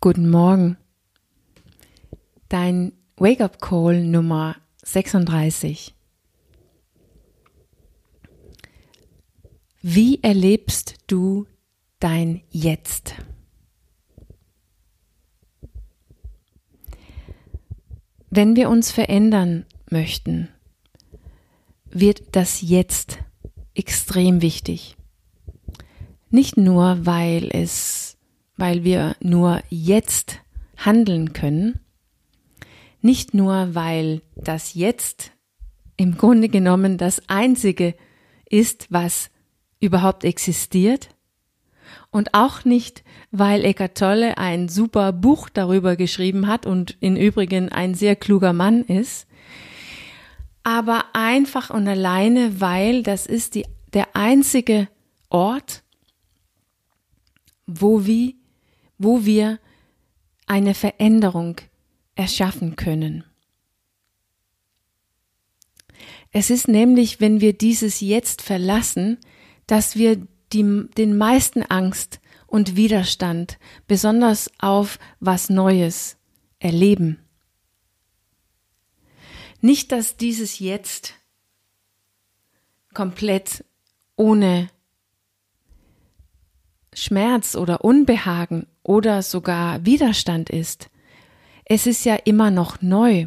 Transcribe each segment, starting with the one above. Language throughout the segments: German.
Guten Morgen. Dein Wake-up Call Nummer 36. Wie erlebst du dein Jetzt? Wenn wir uns verändern möchten, wird das Jetzt extrem wichtig. Nicht nur, weil es, weil wir nur jetzt handeln können, nicht nur, weil das Jetzt im Grunde genommen das Einzige ist, was überhaupt existiert, und auch nicht, weil Eckart Tolle ein super Buch darüber geschrieben hat und im Übrigen ein sehr kluger Mann ist, aber einfach und alleine, weil das ist die, der einzige Ort, wo wir, wo wir eine Veränderung erschaffen können. Es ist nämlich, wenn wir dieses Jetzt verlassen, dass wir die, den meisten Angst und Widerstand, besonders auf was Neues, erleben. Nicht, dass dieses Jetzt komplett ohne Schmerz oder Unbehagen oder sogar Widerstand ist. Es ist ja immer noch neu.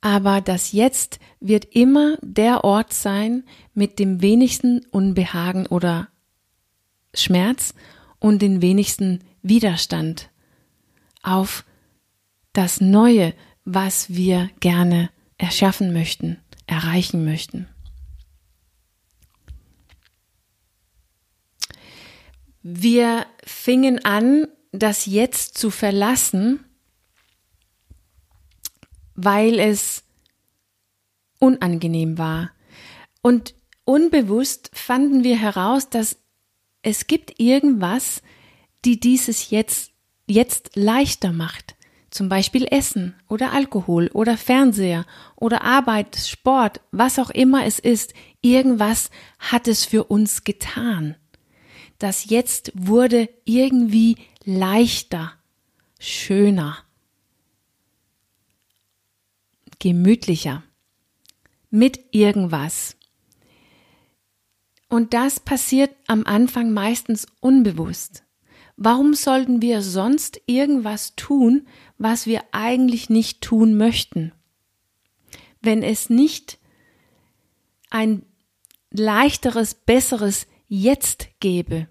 Aber das Jetzt wird immer der Ort sein mit dem wenigsten Unbehagen oder Schmerz und den wenigsten Widerstand auf das Neue, was wir gerne erschaffen möchten, erreichen möchten. Wir fingen an, das Jetzt zu verlassen, weil es unangenehm war. Und unbewusst fanden wir heraus, dass es gibt irgendwas, die dieses jetzt, jetzt leichter macht. Zum Beispiel Essen oder Alkohol oder Fernseher oder Arbeit, Sport, was auch immer es ist. Irgendwas hat es für uns getan das Jetzt wurde irgendwie leichter, schöner, gemütlicher, mit irgendwas. Und das passiert am Anfang meistens unbewusst. Warum sollten wir sonst irgendwas tun, was wir eigentlich nicht tun möchten? Wenn es nicht ein leichteres, besseres jetzt gebe.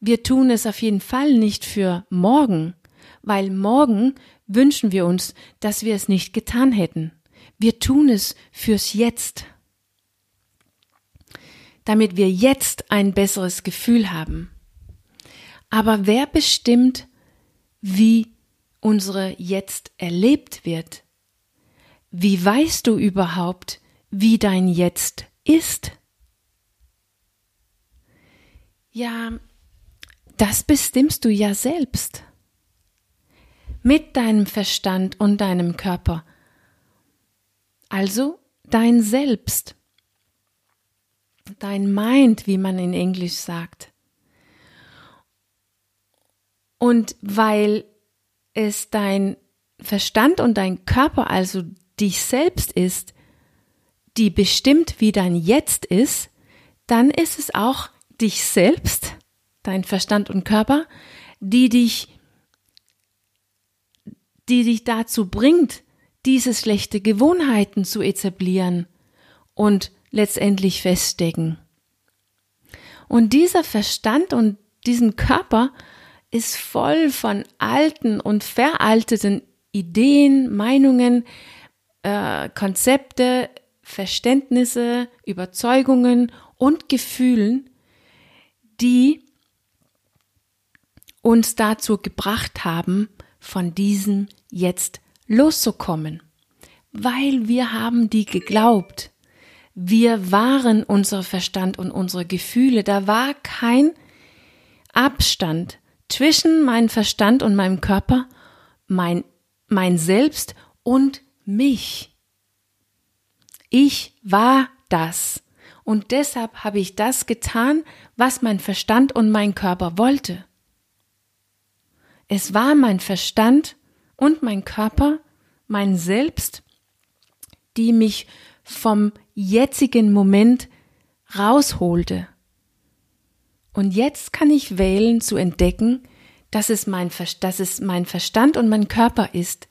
Wir tun es auf jeden Fall nicht für morgen, weil morgen wünschen wir uns, dass wir es nicht getan hätten. Wir tun es fürs Jetzt, damit wir jetzt ein besseres Gefühl haben. Aber wer bestimmt, wie unsere Jetzt erlebt wird? Wie weißt du überhaupt, wie dein Jetzt ist? Ja, das bestimmst du ja selbst. Mit deinem Verstand und deinem Körper. Also dein Selbst. Dein Mind, wie man in Englisch sagt. Und weil es dein Verstand und dein Körper, also dich selbst ist, die bestimmt, wie dein Jetzt ist, dann ist es auch dich selbst, dein Verstand und Körper, die dich, die dich dazu bringt, diese schlechte Gewohnheiten zu etablieren und letztendlich feststecken. Und dieser Verstand und diesen Körper ist voll von alten und veralteten Ideen, Meinungen, äh, Konzepte, Verständnisse, Überzeugungen und Gefühlen, die uns dazu gebracht haben, von diesem jetzt loszukommen. Weil wir haben die geglaubt. Wir waren unser Verstand und unsere Gefühle. Da war kein Abstand zwischen meinem Verstand und meinem Körper, mein, mein Selbst und mich. Ich war das. Und deshalb habe ich das getan, was mein Verstand und mein Körper wollte. Es war mein Verstand und mein Körper, mein Selbst, die mich vom jetzigen Moment rausholte. Und jetzt kann ich wählen zu entdecken, dass es mein, dass es mein Verstand und mein Körper ist,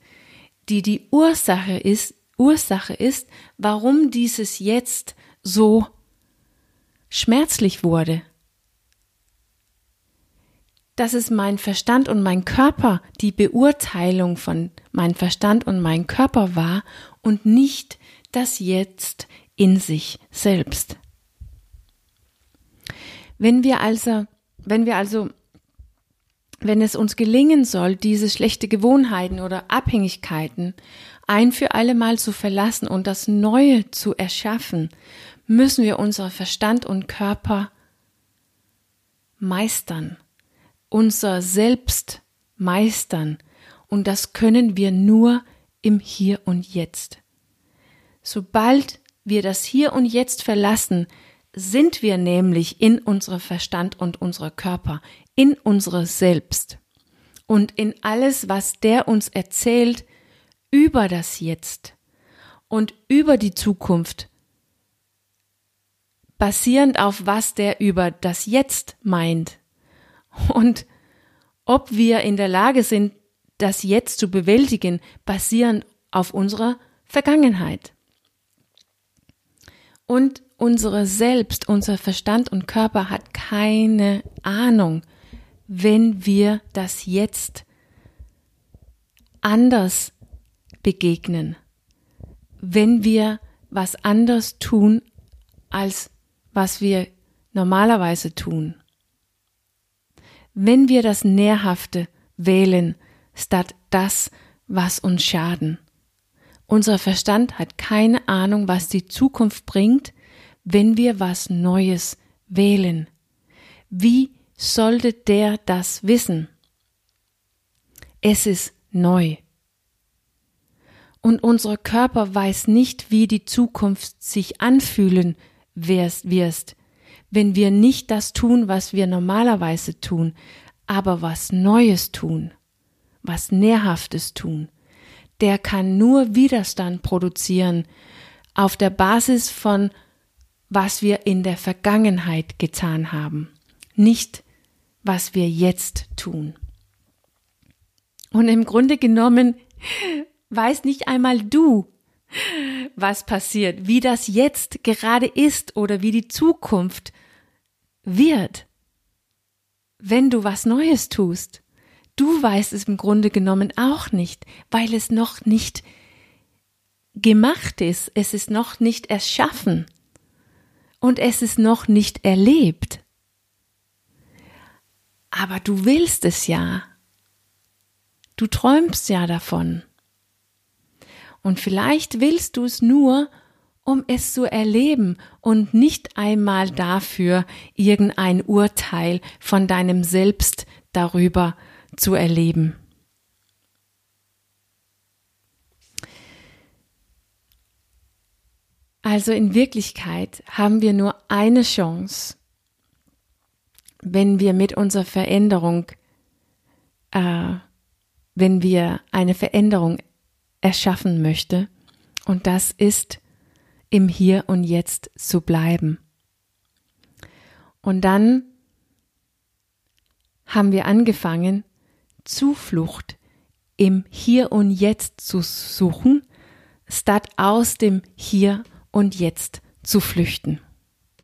die die Ursache ist, Ursache ist, warum dieses jetzt so schmerzlich wurde. Dass es mein Verstand und mein Körper die Beurteilung von mein Verstand und mein Körper war und nicht das Jetzt in sich selbst. Wenn wir also, wenn wir also, wenn es uns gelingen soll, diese schlechte Gewohnheiten oder Abhängigkeiten ein für alle Mal zu verlassen und das Neue zu erschaffen, müssen wir unser Verstand und Körper meistern, unser Selbst meistern, und das können wir nur im Hier und Jetzt. Sobald wir das Hier und Jetzt verlassen, sind wir nämlich in unserem Verstand und unserer Körper, in unsere Selbst und in alles, was der uns erzählt über das Jetzt und über die Zukunft, basierend auf was der über das Jetzt meint und ob wir in der Lage sind, das Jetzt zu bewältigen, basierend auf unserer Vergangenheit. Und unsere Selbst, unser Verstand und Körper hat keine Ahnung, wenn wir das jetzt anders begegnen, wenn wir was anders tun, als was wir normalerweise tun. Wenn wir das Nährhafte wählen, statt das, was uns schaden. Unser Verstand hat keine Ahnung, was die Zukunft bringt, wenn wir was Neues wählen? Wie sollte der das wissen? Es ist neu. Und unser Körper weiß nicht, wie die Zukunft sich anfühlen wirst, wenn wir nicht das tun, was wir normalerweise tun, aber was Neues tun, was Nährhaftes tun. Der kann nur Widerstand produzieren auf der Basis von was wir in der Vergangenheit getan haben, nicht was wir jetzt tun. Und im Grunde genommen weiß nicht einmal du, was passiert, wie das jetzt gerade ist oder wie die Zukunft wird, wenn du was Neues tust. Du weißt es im Grunde genommen auch nicht, weil es noch nicht gemacht ist, es ist noch nicht erschaffen und es ist noch nicht erlebt. Aber du willst es ja. Du träumst ja davon. Und vielleicht willst du es nur, um es zu erleben und nicht einmal dafür, irgendein Urteil von deinem Selbst darüber zu erleben. Also in Wirklichkeit haben wir nur eine Chance, wenn wir mit unserer Veränderung, äh, wenn wir eine Veränderung erschaffen möchte, und das ist im Hier und Jetzt zu bleiben. Und dann haben wir angefangen, Zuflucht im Hier und Jetzt zu suchen, statt aus dem Hier und jetzt zu flüchten.